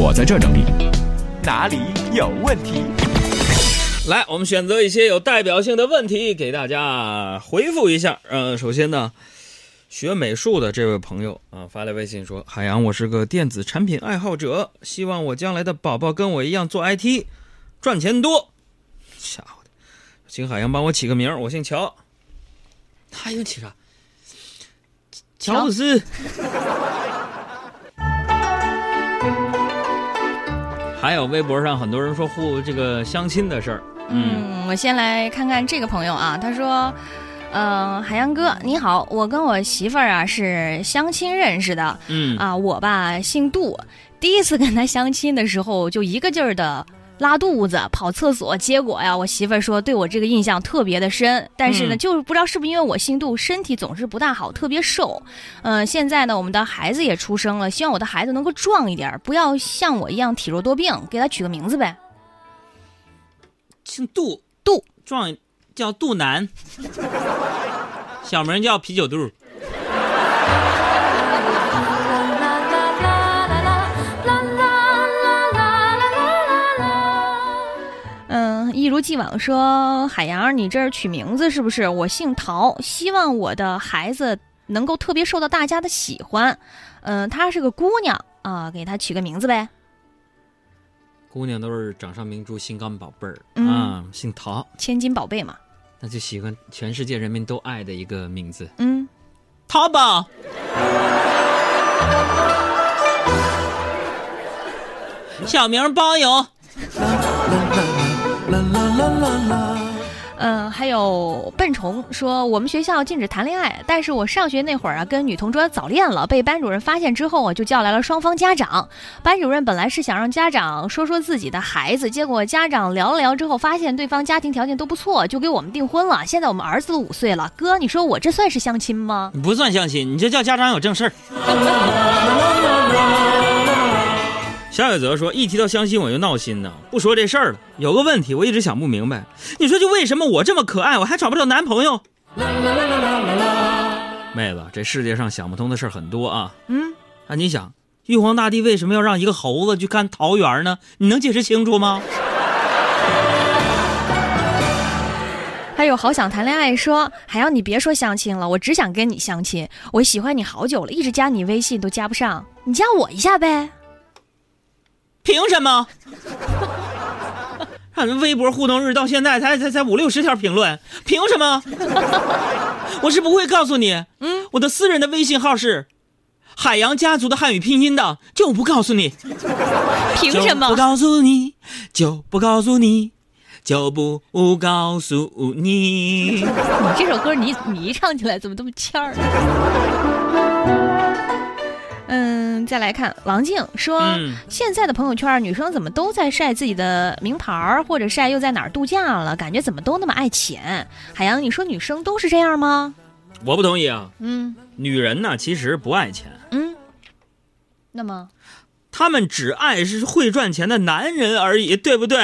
我在这儿整理。哪里有问题？来，我们选择一些有代表性的问题给大家回复一下。嗯、首先呢，学美术的这位朋友啊发来微信说：“海洋，我是个电子产品爱好者，希望我将来的宝宝跟我一样做 IT，赚钱多。”吓唬的，请海洋帮我起个名，我姓乔。他用起啥？乔布斯。还有微博上很多人说互这个相亲的事儿，嗯，我先来看看这个朋友啊，他说，呃，海洋哥你好，我跟我媳妇儿啊是相亲认识的，嗯。啊，我吧姓杜，第一次跟他相亲的时候就一个劲儿的。拉肚子、跑厕所，结果呀，我媳妇儿说对我这个印象特别的深。但是呢，嗯就是不知道是不是因为我姓杜，身体总是不大好，特别瘦。嗯、现在呢，我们的孩子也出生了，希望我的孩子能够壮一点儿，不要像我一样体弱多病，给他取个名字呗。姓杜，杜壮叫杜南，小名叫啤酒肚。如既往说，海洋，你这儿取名字是不是？我姓陶，希望我的孩子能够特别受到大家的喜欢。嗯，她是个姑娘啊，给她取个名字呗。姑娘都是掌上明珠、心肝宝贝儿、嗯啊，姓陶，千金宝贝嘛。那就喜欢全世界人民都爱的一个名字嗯，——淘宝。小名包邮。嗯，还有笨虫说，我们学校禁止谈恋爱，但是我上学那会儿啊，跟女同桌早恋了，被班主任发现之后啊，就叫来了双方家长。班主任本来是想让家长说说自己的孩子，结果家长聊了聊之后，发现对方家庭条件都不错，就给我们订婚了。现在我们儿子都五岁了，哥，你说我这算是相亲吗？不算相亲，你这叫家长有正事儿。小野泽说：“一提到相亲我就闹心呢，不说这事儿了。有个问题我一直想不明白，你说就为什么我这么可爱，我还找不着男朋友？”妹子，这世界上想不通的事儿很多啊。嗯，啊，你想，玉皇大帝为什么要让一个猴子去看桃园呢？你能解释清楚吗？还有好想谈恋爱说，海洋你别说相亲了，我只想跟你相亲，我喜欢你好久了，一直加你微信都加不上，你加我一下呗。凭什么？看微博互动日到现在才才才五六十条评论，凭什么？我是不会告诉你，嗯，我的私人的微信号是海洋家族的汉语拼音的，就不告诉你，凭什么就不？告诉你，就不告诉你，就不告诉你。你这首歌你你一唱起来怎么这么欠儿？嗯，再来看王静说，嗯现在的朋友圈女生怎么都在晒自己的名牌儿，或者晒又在哪儿度假了，感觉怎么都那么爱钱。海洋，你说女生都是这样吗？我不同意啊，嗯女人呢其实不爱钱，嗯，那么她们只爱是会赚钱的男人而已，对不对？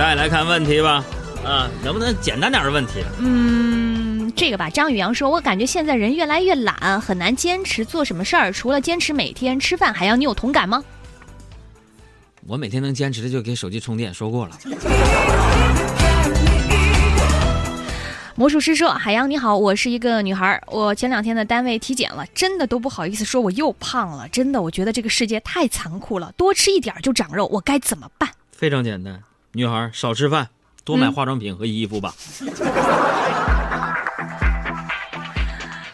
再来看问题吧，啊，能不能简单点的问题？嗯，这个吧，张宇阳说，我感觉现在人越来越懒，很难坚持做什么事儿，除了坚持每天吃饭，海洋，你有同感吗？我每天能坚持的就给手机充电，说过了。魔术师说：“海洋你好，我是一个女孩儿，我前两天的单位体检了，真的都不好意思说我又胖了，真的，我觉得这个世界太残酷了，多吃一点儿就长肉，我该怎么办？非常简单，女孩少吃饭，多买嗯化妆品和衣服吧。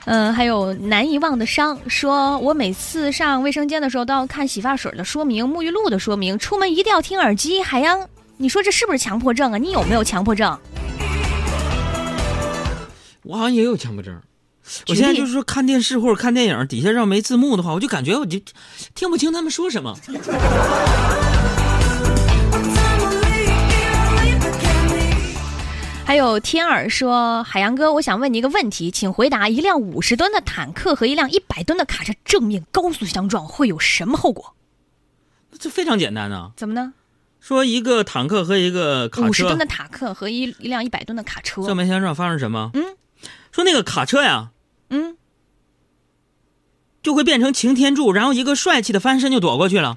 嗯，还有难遗忘的伤，说我每次上卫生间的时候都要看洗发水的说明、沐浴露的说明，出门一定要听耳机。海洋，你说这是不是强迫症啊？你有没有强迫症？我好像也有强迫症。我现在就是说看电视或者看电影，底下要没字幕的话，我就感觉我就听不清他们说什么。还有天儿说，海洋哥，我想问你一个问题，请回答：一辆五十吨的坦克和一辆一百吨的卡车正面高速相撞会有什么后果？这非常简单啊，怎么呢？说一个坦克和一个卡车五十吨的坦克和一一辆一百吨的卡车正面相撞发生什么？嗯，说那个卡车呀嗯，就会变成擎天柱，然后一个帅气的翻身就躲过去了。